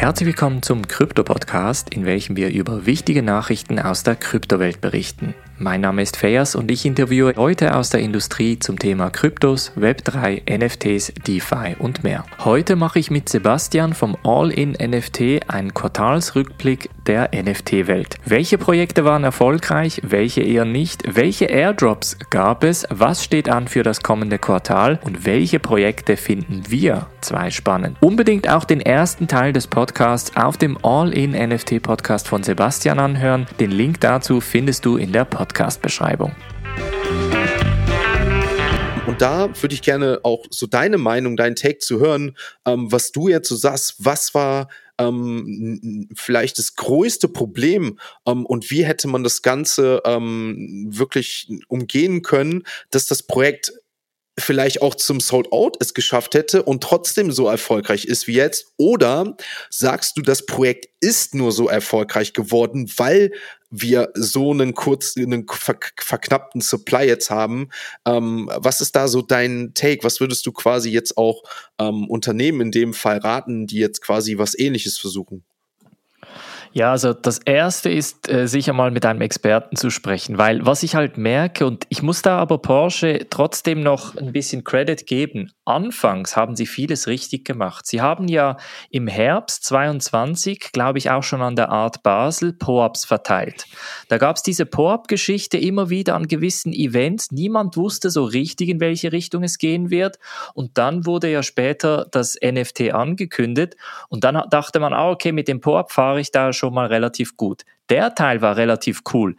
Herzlich willkommen zum Krypto-Podcast, in welchem wir über wichtige Nachrichten aus der Kryptowelt berichten. Mein Name ist Fayas und ich interviewe Leute aus der Industrie zum Thema Kryptos, Web3, NFTs, DeFi und mehr. Heute mache ich mit Sebastian vom All-in NFT einen Quartalsrückblick der NFT-Welt. Welche Projekte waren erfolgreich, welche eher nicht, welche Airdrops gab es, was steht an für das kommende Quartal und welche Projekte finden wir zwei spannend. Unbedingt auch den ersten Teil des Podcasts auf dem All-in NFT Podcast von Sebastian anhören. Den Link dazu findest du in der Podcast Podcast-Beschreibung. Und da würde ich gerne auch so deine Meinung, deinen Take zu hören, ähm, was du jetzt so sagst, was war ähm, vielleicht das größte Problem ähm, und wie hätte man das Ganze ähm, wirklich umgehen können, dass das Projekt vielleicht auch zum Sold Out es geschafft hätte und trotzdem so erfolgreich ist wie jetzt? Oder sagst du, das Projekt ist nur so erfolgreich geworden, weil wir so einen kurz, einen ver verknappten Supply jetzt haben? Ähm, was ist da so dein Take? Was würdest du quasi jetzt auch ähm, Unternehmen in dem Fall raten, die jetzt quasi was ähnliches versuchen? Ja, also das Erste ist, äh, sicher mal mit einem Experten zu sprechen, weil was ich halt merke, und ich muss da aber Porsche trotzdem noch ein bisschen Credit geben, anfangs haben sie vieles richtig gemacht. Sie haben ja im Herbst 22, glaube ich, auch schon an der Art Basel Po-Ups verteilt. Da gab es diese Po-Up-Geschichte immer wieder an gewissen Events. Niemand wusste so richtig, in welche Richtung es gehen wird. Und dann wurde ja später das NFT angekündigt. Und dann dachte man, ah, okay, mit dem Po-Up fahre ich da schon mal relativ gut. Der Teil war relativ cool.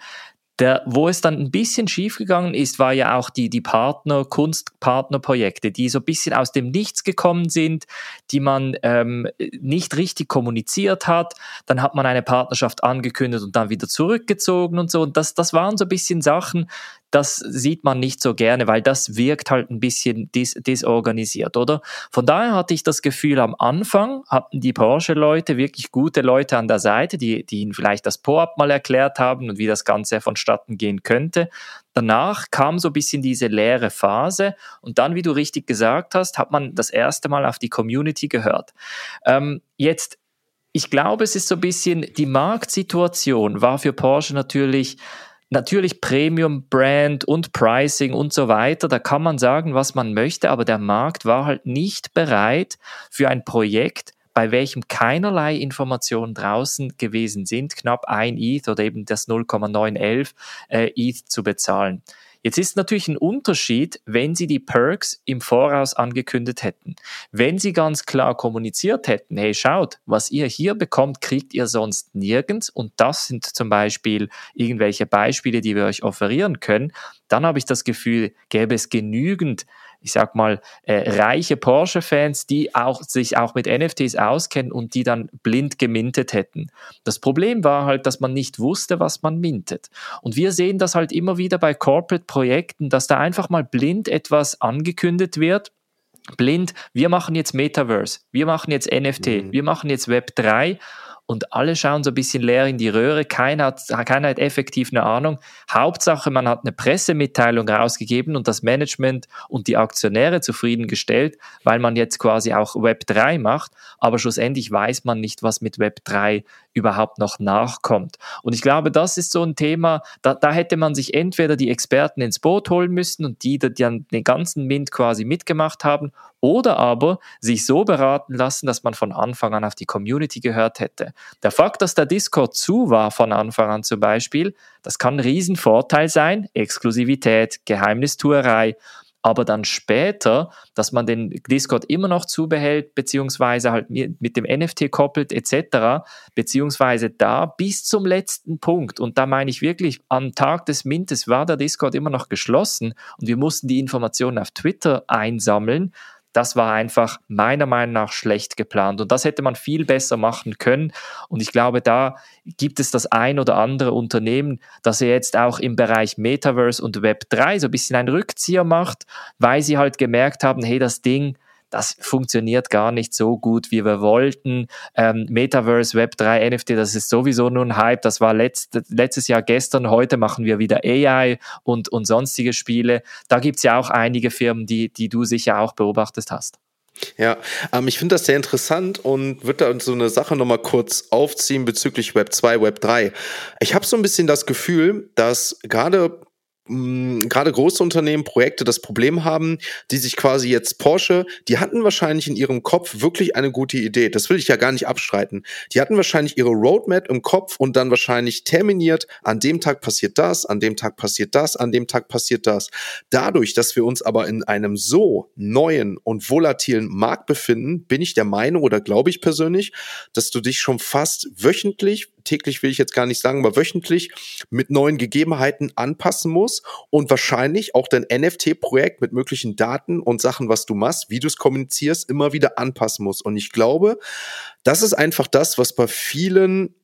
Der, wo es dann ein bisschen schiefgegangen ist, war ja auch die, die Partner, Kunstpartnerprojekte, die so ein bisschen aus dem Nichts gekommen sind, die man ähm, nicht richtig kommuniziert hat. Dann hat man eine Partnerschaft angekündigt und dann wieder zurückgezogen und so. Und das, das waren so ein bisschen Sachen, das sieht man nicht so gerne, weil das wirkt halt ein bisschen dis disorganisiert, oder? Von daher hatte ich das Gefühl, am Anfang hatten die Porsche-Leute wirklich gute Leute an der Seite, die, die ihnen vielleicht das Po-Up mal erklärt haben und wie das Ganze vonstatten gehen könnte. Danach kam so ein bisschen diese leere Phase und dann, wie du richtig gesagt hast, hat man das erste Mal auf die Community gehört. Ähm, jetzt ich glaube, es ist so ein bisschen, die Marktsituation war für Porsche natürlich Natürlich Premium Brand und Pricing und so weiter, da kann man sagen, was man möchte, aber der Markt war halt nicht bereit für ein Projekt, bei welchem keinerlei Informationen draußen gewesen sind, knapp ein ETH oder eben das 0,911 äh, ETH zu bezahlen. Jetzt ist natürlich ein Unterschied, wenn Sie die Perks im Voraus angekündigt hätten. Wenn Sie ganz klar kommuniziert hätten, hey, schaut, was ihr hier bekommt, kriegt ihr sonst nirgends und das sind zum Beispiel irgendwelche Beispiele, die wir euch offerieren können, dann habe ich das Gefühl, gäbe es genügend ich sag mal, äh, reiche Porsche-Fans, die auch, sich auch mit NFTs auskennen und die dann blind gemintet hätten. Das Problem war halt, dass man nicht wusste, was man mintet. Und wir sehen das halt immer wieder bei Corporate-Projekten, dass da einfach mal blind etwas angekündigt wird blind, wir machen jetzt Metaverse, wir machen jetzt NFT, mhm. wir machen jetzt Web 3 und alle schauen so ein bisschen leer in die Röhre. Keiner hat, keiner hat effektiv eine Ahnung. Hauptsache, man hat eine Pressemitteilung rausgegeben und das Management und die Aktionäre zufriedengestellt, weil man jetzt quasi auch Web 3 macht. Aber schlussendlich weiß man nicht, was mit Web 3 überhaupt noch nachkommt. Und ich glaube, das ist so ein Thema, da, da hätte man sich entweder die Experten ins Boot holen müssen und die, die dann den ganzen Mint quasi mitgemacht haben, oder aber sich so beraten lassen, dass man von Anfang an auf die Community gehört hätte. Der Fakt, dass der Discord zu war von Anfang an zum Beispiel, das kann ein Riesenvorteil sein, Exklusivität, Geheimnistuerei aber dann später, dass man den Discord immer noch zubehält, beziehungsweise halt mit dem NFT koppelt, etc., beziehungsweise da bis zum letzten Punkt. Und da meine ich wirklich, am Tag des Mintes war der Discord immer noch geschlossen und wir mussten die Informationen auf Twitter einsammeln das war einfach meiner Meinung nach schlecht geplant. Und das hätte man viel besser machen können. Und ich glaube, da gibt es das ein oder andere Unternehmen, das jetzt auch im Bereich Metaverse und Web 3 so ein bisschen einen Rückzieher macht, weil sie halt gemerkt haben, hey, das Ding, das funktioniert gar nicht so gut, wie wir wollten. Ähm, Metaverse, Web3, NFT, das ist sowieso nur ein Hype. Das war letzt, letztes Jahr gestern. Heute machen wir wieder AI und, und sonstige Spiele. Da gibt's ja auch einige Firmen, die, die du sicher auch beobachtet hast. Ja, ähm, ich finde das sehr interessant und würde da so eine Sache nochmal kurz aufziehen bezüglich Web 2, Web 3. Ich habe so ein bisschen das Gefühl, dass gerade gerade große Unternehmen Projekte das Problem haben, die sich quasi jetzt Porsche, die hatten wahrscheinlich in ihrem Kopf wirklich eine gute Idee. Das will ich ja gar nicht abstreiten. Die hatten wahrscheinlich ihre Roadmap im Kopf und dann wahrscheinlich terminiert, an dem Tag passiert das, an dem Tag passiert das, an dem Tag passiert das. Dadurch, dass wir uns aber in einem so neuen und volatilen Markt befinden, bin ich der Meinung oder glaube ich persönlich, dass du dich schon fast wöchentlich täglich will ich jetzt gar nicht sagen, aber wöchentlich mit neuen Gegebenheiten anpassen muss und wahrscheinlich auch dein NFT-Projekt mit möglichen Daten und Sachen, was du machst, wie du es kommunizierst, immer wieder anpassen muss. Und ich glaube, das ist einfach das, was bei vielen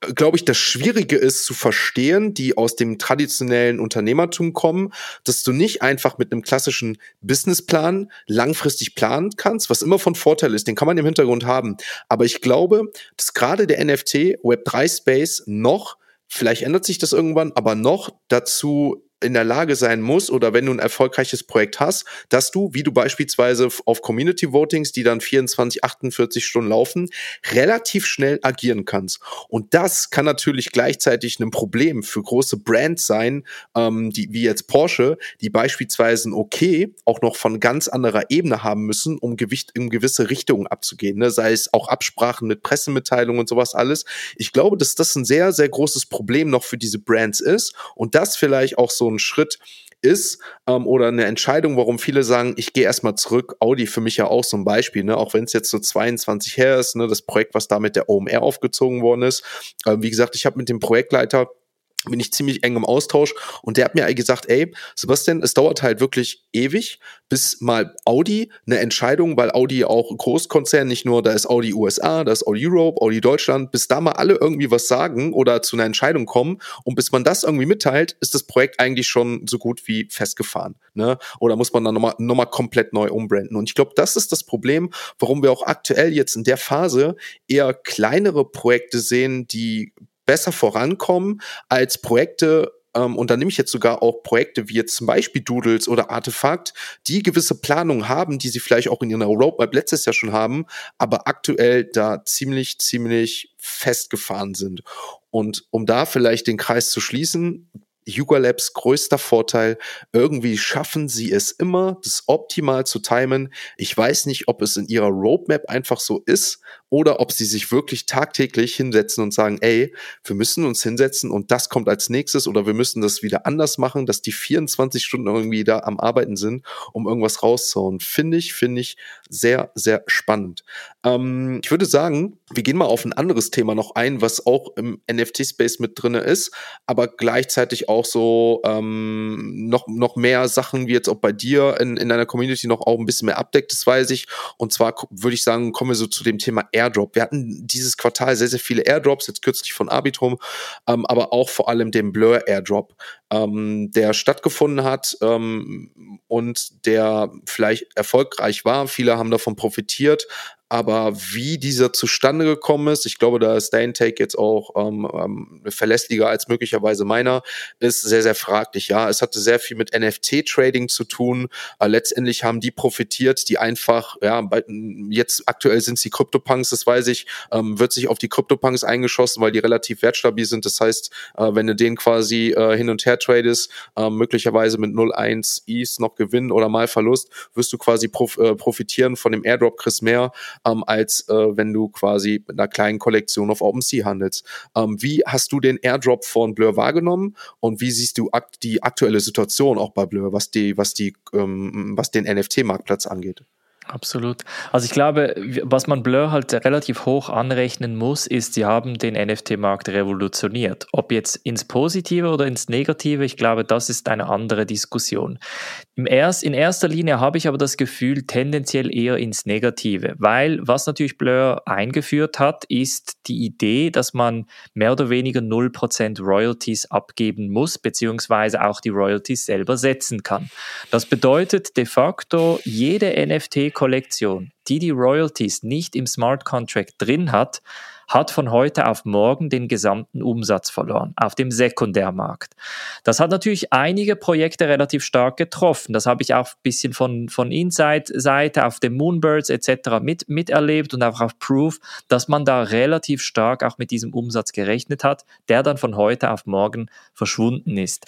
glaube ich, das Schwierige ist zu verstehen, die aus dem traditionellen Unternehmertum kommen, dass du nicht einfach mit einem klassischen Businessplan langfristig planen kannst, was immer von Vorteil ist, den kann man im Hintergrund haben. Aber ich glaube, dass gerade der NFT Web3 Space noch, vielleicht ändert sich das irgendwann, aber noch dazu in der Lage sein muss oder wenn du ein erfolgreiches Projekt hast, dass du, wie du beispielsweise auf Community Votings, die dann 24, 48 Stunden laufen, relativ schnell agieren kannst. Und das kann natürlich gleichzeitig ein Problem für große Brands sein, ähm, die, wie jetzt Porsche, die beispielsweise ein Okay auch noch von ganz anderer Ebene haben müssen, um Gewicht in gewisse Richtungen abzugehen, ne? sei es auch Absprachen mit Pressemitteilungen und sowas alles. Ich glaube, dass das ein sehr, sehr großes Problem noch für diese Brands ist und das vielleicht auch so ein Schritt ist ähm, oder eine Entscheidung, warum viele sagen, ich gehe erstmal zurück. Audi für mich ja auch so ein Beispiel, ne? auch wenn es jetzt so 22 her ist, ne? das Projekt, was da mit der OMR aufgezogen worden ist. Ähm, wie gesagt, ich habe mit dem Projektleiter bin ich ziemlich eng im Austausch. Und der hat mir gesagt, ey, Sebastian, es dauert halt wirklich ewig, bis mal Audi eine Entscheidung, weil Audi auch Großkonzern, nicht nur, da ist Audi USA, da ist Audi Europe, Audi Deutschland, bis da mal alle irgendwie was sagen oder zu einer Entscheidung kommen. Und bis man das irgendwie mitteilt, ist das Projekt eigentlich schon so gut wie festgefahren, ne? Oder muss man dann nochmal noch mal komplett neu umbranden. Und ich glaube, das ist das Problem, warum wir auch aktuell jetzt in der Phase eher kleinere Projekte sehen, die besser vorankommen als Projekte, ähm, und da nehme ich jetzt sogar auch Projekte wie jetzt zum Beispiel Doodles oder Artefakt, die gewisse Planungen haben, die sie vielleicht auch in ihrer Roadmap letztes Jahr schon haben, aber aktuell da ziemlich, ziemlich festgefahren sind. Und um da vielleicht den Kreis zu schließen, Yuga Labs größter Vorteil, irgendwie schaffen sie es immer, das optimal zu timen. Ich weiß nicht, ob es in ihrer Roadmap einfach so ist oder ob sie sich wirklich tagtäglich hinsetzen und sagen, ey, wir müssen uns hinsetzen und das kommt als nächstes oder wir müssen das wieder anders machen, dass die 24 Stunden irgendwie da am Arbeiten sind, um irgendwas rauszuhauen. Finde ich, finde ich sehr, sehr spannend. Ähm, ich würde sagen, wir gehen mal auf ein anderes Thema noch ein, was auch im NFT-Space mit drinne ist, aber gleichzeitig auch so ähm, noch, noch mehr Sachen wie jetzt auch bei dir in, in deiner Community noch auch ein bisschen mehr abdeckt, das weiß ich. Und zwar würde ich sagen, kommen wir so zu dem Thema Airdrop. Wir hatten dieses Quartal sehr, sehr viele Airdrops, jetzt kürzlich von Arbitrum, ähm, aber auch vor allem den Blur Airdrop, ähm, der stattgefunden hat ähm, und der vielleicht erfolgreich war. Viele haben davon profitiert, aber wie dieser zustande gekommen ist, ich glaube, da ist dein Take jetzt auch ähm, ähm, verlässlicher als möglicherweise meiner, ist sehr, sehr fraglich. Ja, es hatte sehr viel mit NFT-Trading zu tun. Äh, letztendlich haben die profitiert, die einfach, ja, bei, jetzt aktuell sind sie Crypto-Punks, das weiß ich, ähm, wird sich auf die Crypto-Punks eingeschossen, weil die relativ wertstabil sind. Das heißt, äh, wenn du den quasi äh, hin und her tradest, äh, möglicherweise mit 0,1 ETH noch Gewinn oder mal Verlust, wirst du quasi prof äh, profitieren von dem Airdrop Chris mehr ähm, als äh, wenn du quasi mit einer kleinen Kollektion auf OpenSea handelst. Ähm, wie hast du den Airdrop von Blur wahrgenommen und wie siehst du akt die aktuelle Situation auch bei Blur, was die, was die, ähm, was den NFT-Marktplatz angeht? Absolut. Also ich glaube, was man Blur halt relativ hoch anrechnen muss, ist, sie haben den NFT-Markt revolutioniert. Ob jetzt ins Positive oder ins Negative, ich glaube, das ist eine andere Diskussion. Erst, in erster Linie habe ich aber das Gefühl, tendenziell eher ins Negative, weil was natürlich Blur eingeführt hat, ist die Idee, dass man mehr oder weniger 0% Royalties abgeben muss, beziehungsweise auch die Royalties selber setzen kann. Das bedeutet de facto, jede NFT- Kollektion, die die Royalties nicht im Smart Contract drin hat, hat von heute auf morgen den gesamten Umsatz verloren auf dem Sekundärmarkt. Das hat natürlich einige Projekte relativ stark getroffen. Das habe ich auch ein bisschen von, von Inside-Seite auf den Moonbirds etc. Mit, miterlebt und auch auf Proof, dass man da relativ stark auch mit diesem Umsatz gerechnet hat, der dann von heute auf morgen verschwunden ist.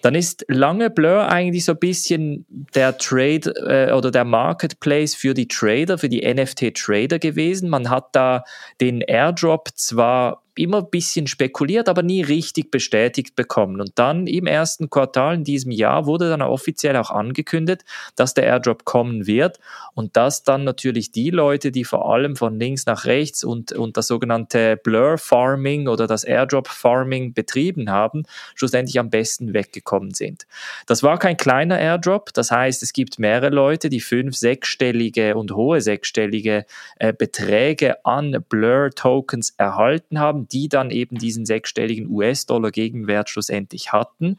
Dann ist lange Blur eigentlich so ein bisschen der Trade äh, oder der Marketplace für die Trader, für die NFT-Trader gewesen. Man hat da den Airdrop zwar immer ein bisschen spekuliert, aber nie richtig bestätigt bekommen. Und dann im ersten Quartal in diesem Jahr wurde dann offiziell auch angekündigt, dass der Airdrop kommen wird und dass dann natürlich die Leute, die vor allem von links nach rechts und, und das sogenannte Blur Farming oder das Airdrop Farming betrieben haben, schlussendlich am besten weggekommen sind. Das war kein kleiner Airdrop, das heißt, es gibt mehrere Leute, die fünf, sechsstellige und hohe sechsstellige äh, Beträge an Blur Tokens erhalten haben die dann eben diesen sechsstelligen US-Dollar-Gegenwert schlussendlich hatten.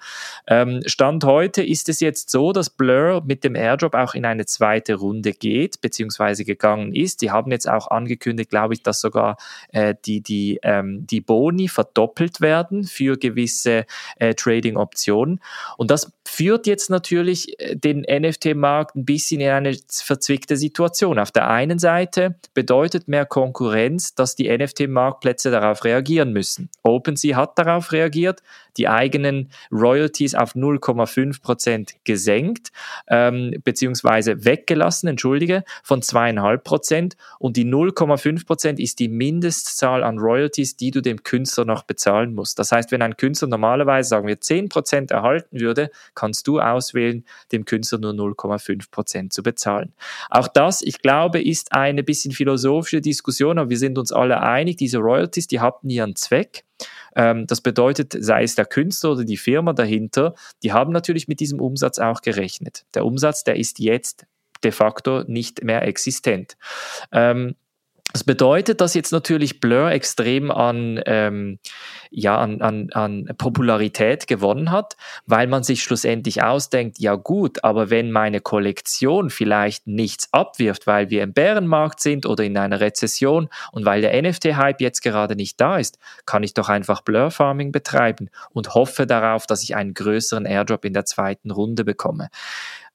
Ähm, Stand heute ist es jetzt so, dass Blur mit dem Airdrop auch in eine zweite Runde geht, beziehungsweise gegangen ist. Die haben jetzt auch angekündigt, glaube ich, dass sogar äh, die, die, ähm, die Boni verdoppelt werden für gewisse äh, Trading-Optionen. Und das führt jetzt natürlich äh, den NFT-Markt ein bisschen in eine verzwickte Situation. Auf der einen Seite bedeutet mehr Konkurrenz, dass die NFT-Marktplätze darauf reagieren müssen. OpenSea hat darauf reagiert, die eigenen Royalties auf 0,5 Prozent gesenkt, ähm, beziehungsweise weggelassen, entschuldige, von zweieinhalb Prozent. Und die 0,5 Prozent ist die Mindestzahl an Royalties, die du dem Künstler noch bezahlen musst. Das heißt, wenn ein Künstler normalerweise, sagen wir, 10 Prozent erhalten würde, kannst du auswählen, dem Künstler nur 0,5 Prozent zu bezahlen. Auch das, ich glaube, ist eine bisschen philosophische Diskussion, aber wir sind uns alle einig, diese Royalties, die hatten ihren Zweck. Ähm, das bedeutet, sei es der Künstler oder die Firma dahinter, die haben natürlich mit diesem Umsatz auch gerechnet. Der Umsatz, der ist jetzt de facto nicht mehr existent. Ähm, das bedeutet, dass jetzt natürlich Blur extrem an, ähm, ja, an, an, an Popularität gewonnen hat, weil man sich schlussendlich ausdenkt, ja gut, aber wenn meine Kollektion vielleicht nichts abwirft, weil wir im Bärenmarkt sind oder in einer Rezession und weil der NFT-Hype jetzt gerade nicht da ist, kann ich doch einfach Blur Farming betreiben und hoffe darauf, dass ich einen größeren Airdrop in der zweiten Runde bekomme.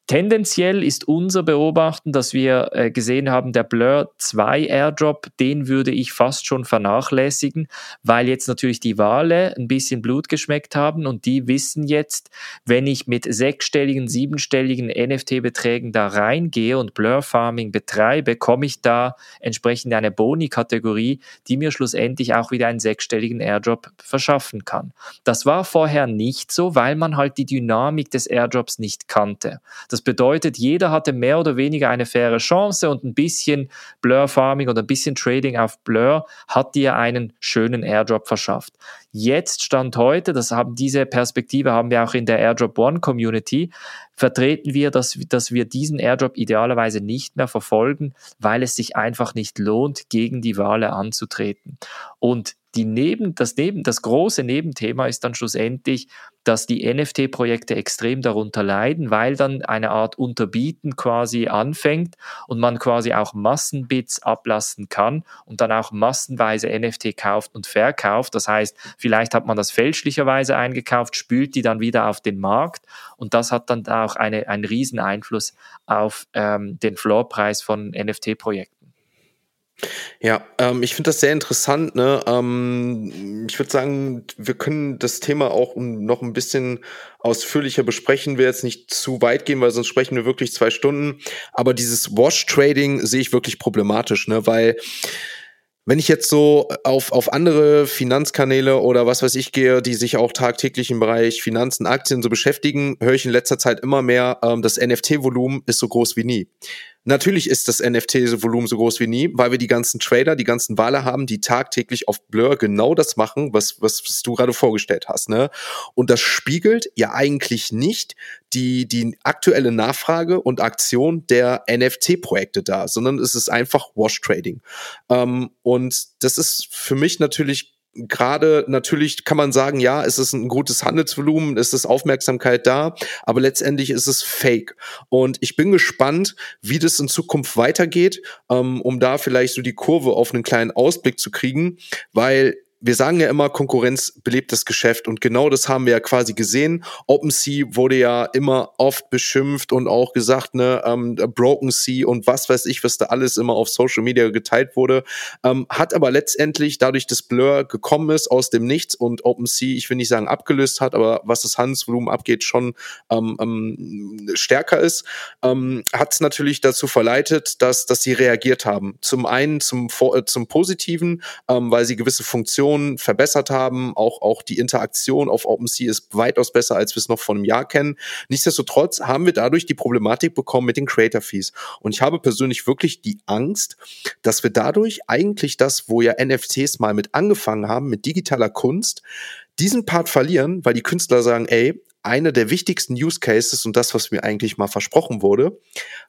Tendenziell ist unser Beobachten, dass wir äh, gesehen haben, der Blur 2 Airdrop, den würde ich fast schon vernachlässigen, weil jetzt natürlich die Wale ein bisschen Blut geschmeckt haben und die wissen jetzt, wenn ich mit sechsstelligen, siebenstelligen NFT-Beträgen da reingehe und Blur Farming betreibe, komme ich da entsprechend eine Boni-Kategorie, die mir schlussendlich auch wieder einen sechsstelligen Airdrop verschaffen kann. Das war vorher nicht so, weil man halt die Dynamik des Airdrops nicht kannte. Das bedeutet, jeder hatte mehr oder weniger eine faire Chance und ein bisschen Blur Farming oder ein bisschen Trading auf Blur hat dir einen schönen Airdrop verschafft. Jetzt Stand heute, das haben diese Perspektive haben wir auch in der Airdrop One Community, vertreten wir, dass, dass wir diesen Airdrop idealerweise nicht mehr verfolgen, weil es sich einfach nicht lohnt, gegen die Wale anzutreten. Und die neben, das, neben, das große Nebenthema ist dann schlussendlich, dass die NFT-Projekte extrem darunter leiden, weil dann eine Art Unterbieten quasi anfängt und man quasi auch Massenbits ablassen kann und dann auch massenweise NFT kauft und verkauft. Das heißt, vielleicht hat man das fälschlicherweise eingekauft, spült die dann wieder auf den Markt und das hat dann auch eine, einen riesen Einfluss auf ähm, den Floorpreis von NFT-Projekten. Ja, ähm, ich finde das sehr interessant. Ne? Ähm, ich würde sagen, wir können das Thema auch noch ein bisschen ausführlicher besprechen. Wir jetzt nicht zu weit gehen, weil sonst sprechen wir wirklich zwei Stunden. Aber dieses Wash-Trading sehe ich wirklich problematisch, ne? weil wenn ich jetzt so auf, auf andere Finanzkanäle oder was weiß ich gehe, die sich auch tagtäglich im Bereich Finanzen, Aktien so beschäftigen, höre ich in letzter Zeit immer mehr, ähm, das NFT-Volumen ist so groß wie nie. Natürlich ist das NFT-Volumen so groß wie nie, weil wir die ganzen Trader, die ganzen Wale haben, die tagtäglich auf Blur genau das machen, was, was, was du gerade vorgestellt hast. Ne? Und das spiegelt ja eigentlich nicht die, die aktuelle Nachfrage und Aktion der NFT-Projekte da, sondern es ist einfach Wash-Trading. Ähm, und das ist für mich natürlich gerade natürlich kann man sagen, ja, es ist ein gutes Handelsvolumen, es ist Aufmerksamkeit da, aber letztendlich ist es fake. Und ich bin gespannt, wie das in Zukunft weitergeht, ähm, um da vielleicht so die Kurve auf einen kleinen Ausblick zu kriegen, weil wir sagen ja immer, Konkurrenz belebt das Geschäft und genau das haben wir ja quasi gesehen. OpenSea wurde ja immer oft beschimpft und auch gesagt, ne, ähm, Broken Sea und was weiß ich, was da alles immer auf Social Media geteilt wurde, ähm, hat aber letztendlich dadurch, dass Blur gekommen ist aus dem Nichts und OpenSea, ich will nicht sagen abgelöst hat, aber was das Handelsvolumen abgeht, schon ähm, ähm, stärker ist, ähm, hat es natürlich dazu verleitet, dass, dass sie reagiert haben. Zum einen zum, äh, zum Positiven, ähm, weil sie gewisse Funktionen Funktionen verbessert haben. Auch, auch die Interaktion auf OpenSea ist weitaus besser, als wir es noch vor einem Jahr kennen. Nichtsdestotrotz haben wir dadurch die Problematik bekommen mit den Creator Fees. Und ich habe persönlich wirklich die Angst, dass wir dadurch eigentlich das, wo ja NFTs mal mit angefangen haben, mit digitaler Kunst, diesen Part verlieren, weil die Künstler sagen, ey, einer der wichtigsten Use Cases und das, was mir eigentlich mal versprochen wurde,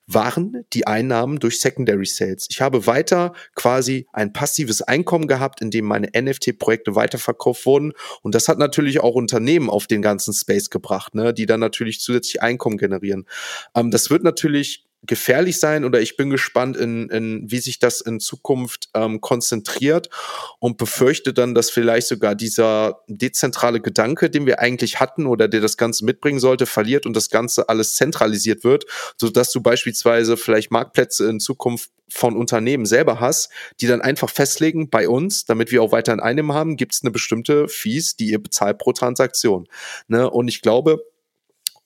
waren die Einnahmen durch Secondary Sales. Ich habe weiter quasi ein passives Einkommen gehabt, in dem meine NFT-Projekte weiterverkauft wurden. Und das hat natürlich auch Unternehmen auf den ganzen Space gebracht, ne, die dann natürlich zusätzlich Einkommen generieren. Ähm, das wird natürlich gefährlich sein oder ich bin gespannt, in, in wie sich das in Zukunft ähm, konzentriert und befürchte dann, dass vielleicht sogar dieser dezentrale Gedanke, den wir eigentlich hatten oder der das Ganze mitbringen sollte, verliert und das Ganze alles zentralisiert wird, so dass du beispielsweise vielleicht Marktplätze in Zukunft von Unternehmen selber hast, die dann einfach festlegen, bei uns, damit wir auch weiterhin Einnahmen haben, gibt es eine bestimmte Fees, die ihr bezahlt pro Transaktion. Ne? Und ich glaube,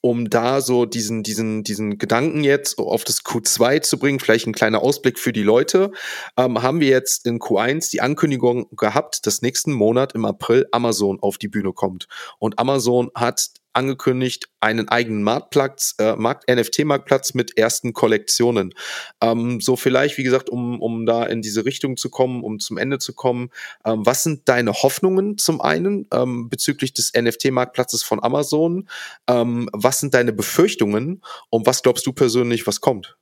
um da so diesen, diesen, diesen Gedanken jetzt auf das Q2 zu bringen, vielleicht ein kleiner Ausblick für die Leute, ähm, haben wir jetzt in Q1 die Ankündigung gehabt, dass nächsten Monat im April Amazon auf die Bühne kommt. Und Amazon hat angekündigt, einen eigenen Marktplatz, äh, Markt, NFT-Marktplatz mit ersten Kollektionen. Ähm, so vielleicht, wie gesagt, um, um da in diese Richtung zu kommen, um zum Ende zu kommen. Ähm, was sind deine Hoffnungen zum einen ähm, bezüglich des NFT-Marktplatzes von Amazon? Ähm, was sind deine Befürchtungen und was glaubst du persönlich, was kommt?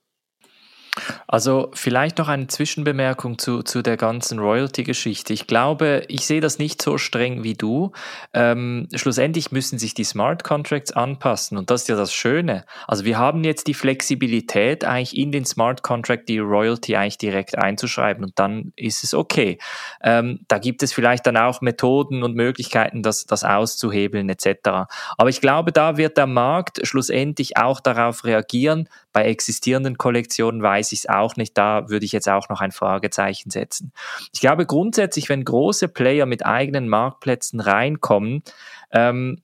Also vielleicht noch eine Zwischenbemerkung zu, zu der ganzen Royalty-Geschichte. Ich glaube, ich sehe das nicht so streng wie du. Ähm, schlussendlich müssen sich die Smart Contracts anpassen und das ist ja das Schöne. Also wir haben jetzt die Flexibilität, eigentlich in den Smart Contract die Royalty eigentlich direkt einzuschreiben und dann ist es okay. Ähm, da gibt es vielleicht dann auch Methoden und Möglichkeiten, das, das auszuhebeln etc. Aber ich glaube, da wird der Markt schlussendlich auch darauf reagieren. Bei existierenden Kollektionen weiß ich es auch nicht. Da würde ich jetzt auch noch ein Fragezeichen setzen. Ich glaube grundsätzlich, wenn große Player mit eigenen Marktplätzen reinkommen, ähm,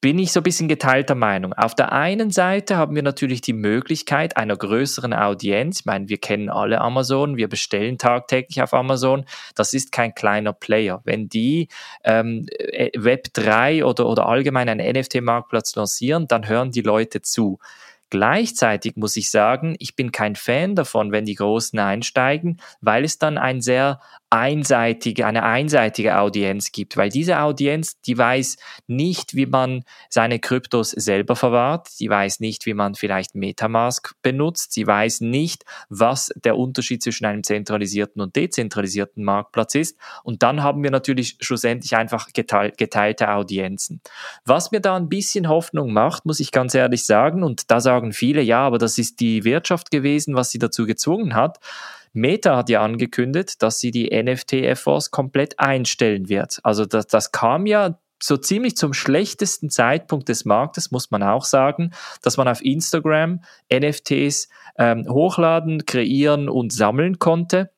bin ich so ein bisschen geteilter Meinung. Auf der einen Seite haben wir natürlich die Möglichkeit einer größeren Audienz. Ich meine, wir kennen alle Amazon, wir bestellen tagtäglich auf Amazon. Das ist kein kleiner Player. Wenn die ähm, äh, Web3 oder, oder allgemein einen NFT-Marktplatz lancieren, dann hören die Leute zu. Gleichzeitig muss ich sagen, ich bin kein Fan davon, wenn die Großen einsteigen, weil es dann ein sehr einseitige, eine einseitige Audienz gibt, weil diese Audienz, die weiß nicht, wie man seine Kryptos selber verwahrt, die weiß nicht, wie man vielleicht Metamask benutzt, sie weiß nicht, was der Unterschied zwischen einem zentralisierten und dezentralisierten Marktplatz ist und dann haben wir natürlich schlussendlich einfach geteilte Audienzen. Was mir da ein bisschen Hoffnung macht, muss ich ganz ehrlich sagen, und da sagen viele, ja, aber das ist die Wirtschaft gewesen, was sie dazu gezwungen hat, Meta hat ja angekündigt, dass sie die NFT-Efforts komplett einstellen wird. Also das, das kam ja so ziemlich zum schlechtesten Zeitpunkt des Marktes, muss man auch sagen, dass man auf Instagram NFTs ähm, hochladen, kreieren und sammeln konnte.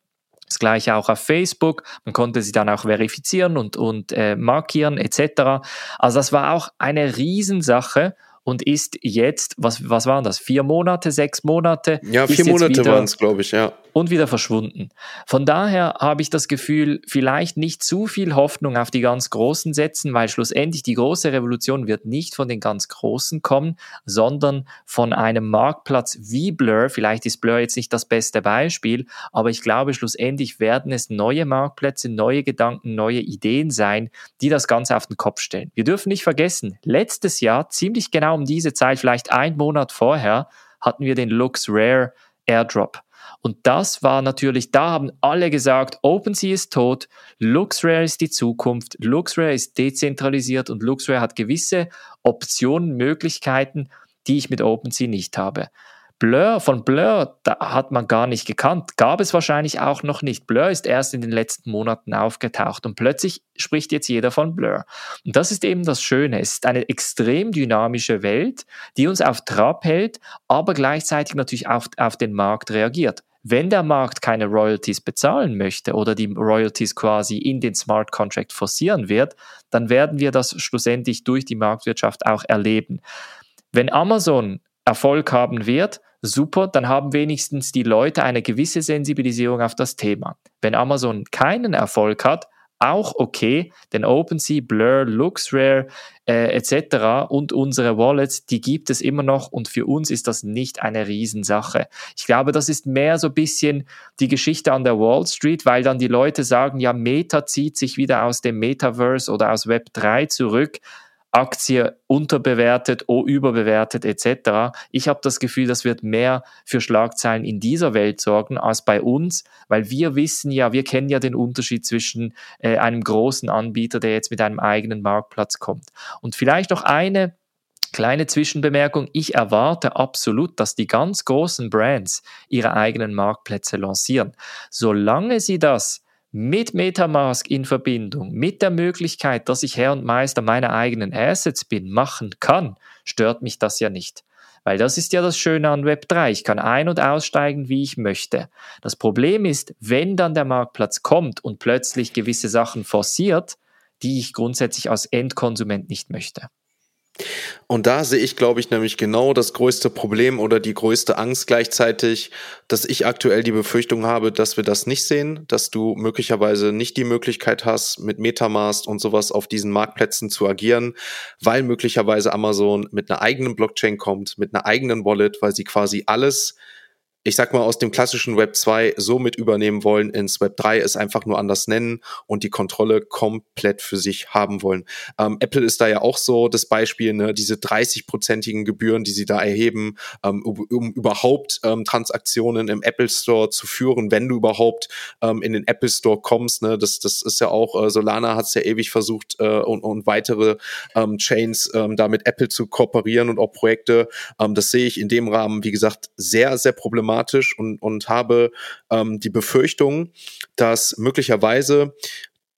Das gleiche auch auf Facebook. Man konnte sie dann auch verifizieren und, und äh, markieren etc. Also das war auch eine Riesensache und ist jetzt, was, was waren das, vier Monate, sechs Monate? Ja, vier Monate waren es, glaube ich, ja und wieder verschwunden. Von daher habe ich das Gefühl, vielleicht nicht zu viel Hoffnung auf die ganz Großen setzen, weil schlussendlich die große Revolution wird nicht von den ganz Großen kommen, sondern von einem Marktplatz wie Blur. Vielleicht ist Blur jetzt nicht das beste Beispiel, aber ich glaube, schlussendlich werden es neue Marktplätze, neue Gedanken, neue Ideen sein, die das Ganze auf den Kopf stellen. Wir dürfen nicht vergessen, letztes Jahr, ziemlich genau um diese Zeit, vielleicht ein Monat vorher, hatten wir den Lux Rare Airdrop. Und das war natürlich, da haben alle gesagt, OpenSea ist tot, LuxRare ist die Zukunft, LuxRare ist dezentralisiert und LuxRare hat gewisse Optionen, Möglichkeiten, die ich mit OpenSea nicht habe. Blur, von Blur, da hat man gar nicht gekannt, gab es wahrscheinlich auch noch nicht. Blur ist erst in den letzten Monaten aufgetaucht und plötzlich spricht jetzt jeder von Blur. Und das ist eben das Schöne. Es ist eine extrem dynamische Welt, die uns auf Trab hält, aber gleichzeitig natürlich auf, auf den Markt reagiert. Wenn der Markt keine Royalties bezahlen möchte oder die Royalties quasi in den Smart Contract forcieren wird, dann werden wir das schlussendlich durch die Marktwirtschaft auch erleben. Wenn Amazon Erfolg haben wird, super, dann haben wenigstens die Leute eine gewisse Sensibilisierung auf das Thema. Wenn Amazon keinen Erfolg hat, auch okay, denn OpenSea, Blur, LuxRare äh, etc. und unsere Wallets, die gibt es immer noch und für uns ist das nicht eine Riesensache. Ich glaube, das ist mehr so ein bisschen die Geschichte an der Wall Street, weil dann die Leute sagen, ja, Meta zieht sich wieder aus dem Metaverse oder aus Web 3 zurück. Aktie unterbewertet, oh, überbewertet etc. Ich habe das Gefühl, das wird mehr für Schlagzeilen in dieser Welt sorgen als bei uns, weil wir wissen ja, wir kennen ja den Unterschied zwischen äh, einem großen Anbieter, der jetzt mit einem eigenen Marktplatz kommt. Und vielleicht noch eine Kleine Zwischenbemerkung, ich erwarte absolut, dass die ganz großen Brands ihre eigenen Marktplätze lancieren. Solange sie das mit Metamask in Verbindung, mit der Möglichkeit, dass ich Herr und Meister meiner eigenen Assets bin, machen kann, stört mich das ja nicht. Weil das ist ja das Schöne an Web3. Ich kann ein- und aussteigen, wie ich möchte. Das Problem ist, wenn dann der Marktplatz kommt und plötzlich gewisse Sachen forciert, die ich grundsätzlich als Endkonsument nicht möchte. Und da sehe ich, glaube ich, nämlich genau das größte Problem oder die größte Angst gleichzeitig, dass ich aktuell die Befürchtung habe, dass wir das nicht sehen, dass du möglicherweise nicht die Möglichkeit hast, mit Metamask und sowas auf diesen Marktplätzen zu agieren, weil möglicherweise Amazon mit einer eigenen Blockchain kommt, mit einer eigenen Wallet, weil sie quasi alles ich sag mal, aus dem klassischen Web 2 so mit übernehmen wollen ins Web 3, es einfach nur anders nennen und die Kontrolle komplett für sich haben wollen. Ähm, Apple ist da ja auch so das Beispiel, ne, diese 30-prozentigen Gebühren, die sie da erheben, ähm, um, überhaupt ähm, Transaktionen im Apple Store zu führen, wenn du überhaupt ähm, in den Apple Store kommst. Ne, das, das ist ja auch, äh, Solana hat es ja ewig versucht äh, und, und weitere ähm, Chains ähm, da mit Apple zu kooperieren und auch Projekte. Das sehe ich in dem Rahmen, wie gesagt, sehr, sehr problematisch problematisch und, und habe ähm, die Befürchtung, dass möglicherweise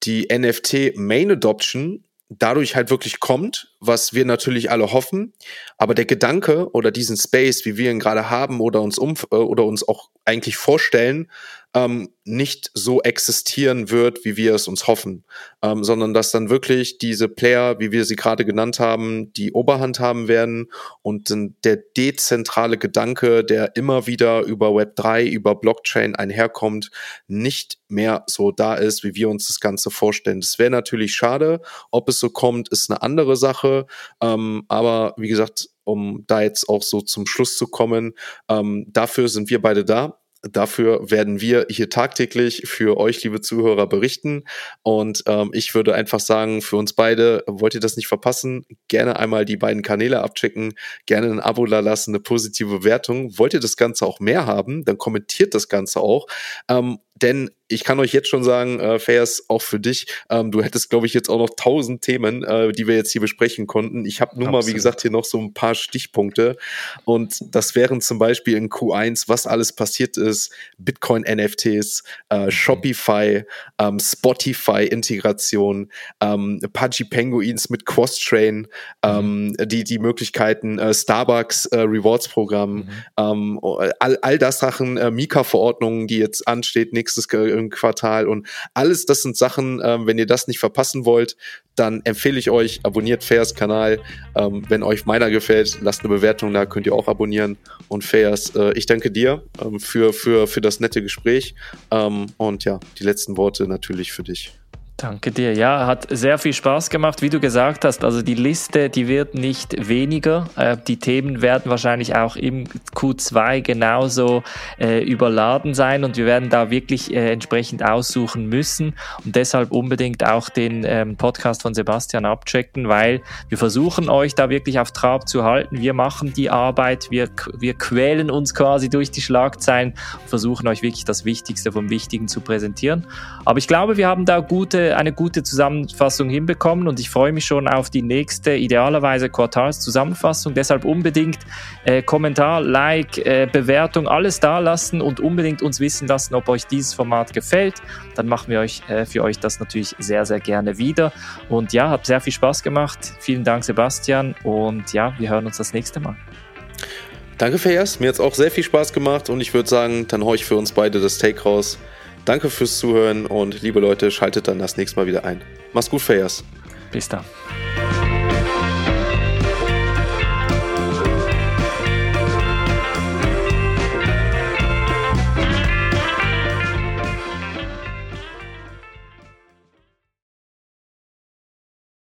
die NFT Main Adoption dadurch halt wirklich kommt, was wir natürlich alle hoffen. Aber der Gedanke oder diesen Space, wie wir ihn gerade haben oder uns um äh, oder uns auch eigentlich vorstellen, ähm, nicht so existieren wird, wie wir es uns hoffen, ähm, sondern dass dann wirklich diese Player, wie wir sie gerade genannt haben, die Oberhand haben werden und der dezentrale Gedanke, der immer wieder über Web3, über Blockchain einherkommt, nicht mehr so da ist, wie wir uns das Ganze vorstellen. Das wäre natürlich schade. Ob es so kommt, ist eine andere Sache. Ähm, aber wie gesagt, um da jetzt auch so zum Schluss zu kommen, ähm, dafür sind wir beide da Dafür werden wir hier tagtäglich für euch, liebe Zuhörer, berichten. Und ähm, ich würde einfach sagen, für uns beide, wollt ihr das nicht verpassen, gerne einmal die beiden Kanäle abchecken, gerne ein Abo da lassen, eine positive Bewertung. Wollt ihr das Ganze auch mehr haben, dann kommentiert das Ganze auch. Ähm, denn ich kann euch jetzt schon sagen, äh, Fairs, auch für dich, ähm, du hättest, glaube ich, jetzt auch noch tausend Themen, äh, die wir jetzt hier besprechen konnten. Ich habe nur Absolut. mal, wie gesagt, hier noch so ein paar Stichpunkte. Und das wären zum Beispiel in Q1, was alles passiert ist, Bitcoin-NFTs, äh, mhm. Shopify, ähm, Spotify-Integration, ähm, Pudgy Penguins mit Cross-Train, ähm, mhm. die, die Möglichkeiten, äh, Starbucks äh, Rewards-Programm, mhm. ähm, all, all das Sachen, äh, Mika-Verordnungen, die jetzt ansteht, nächstes Quartal und alles, das sind Sachen, ähm, wenn ihr das nicht verpassen wollt, dann empfehle ich euch, abonniert Fairs Kanal. Ähm, wenn euch meiner gefällt, lasst eine Bewertung da, könnt ihr auch abonnieren. Und Fairs, äh, ich danke dir ähm, für, für, für das nette Gespräch. Ähm, und ja, die letzten Worte natürlich für dich. Danke dir. Ja, hat sehr viel Spaß gemacht, wie du gesagt hast. Also die Liste, die wird nicht weniger. Äh, die Themen werden wahrscheinlich auch im Q2 genauso äh, überladen sein und wir werden da wirklich äh, entsprechend aussuchen müssen und deshalb unbedingt auch den ähm, Podcast von Sebastian abchecken, weil wir versuchen euch da wirklich auf Trab zu halten. Wir machen die Arbeit, wir, wir quälen uns quasi durch die Schlagzeilen und versuchen euch wirklich das Wichtigste vom Wichtigen zu präsentieren. Aber ich glaube, wir haben da gute eine gute Zusammenfassung hinbekommen und ich freue mich schon auf die nächste, idealerweise Quartalszusammenfassung. Deshalb unbedingt äh, Kommentar, Like, äh, Bewertung, alles da lassen und unbedingt uns wissen lassen, ob euch dieses Format gefällt. Dann machen wir euch äh, für euch das natürlich sehr, sehr gerne wieder. Und ja, hat sehr viel Spaß gemacht. Vielen Dank, Sebastian. Und ja, wir hören uns das nächste Mal. Danke, Fayas. Mir hat es auch sehr viel Spaß gemacht und ich würde sagen, dann haue ich für uns beide das Take raus. Danke fürs Zuhören und liebe Leute, schaltet dann das nächste Mal wieder ein. Mach's gut, Fayas. Bis dann.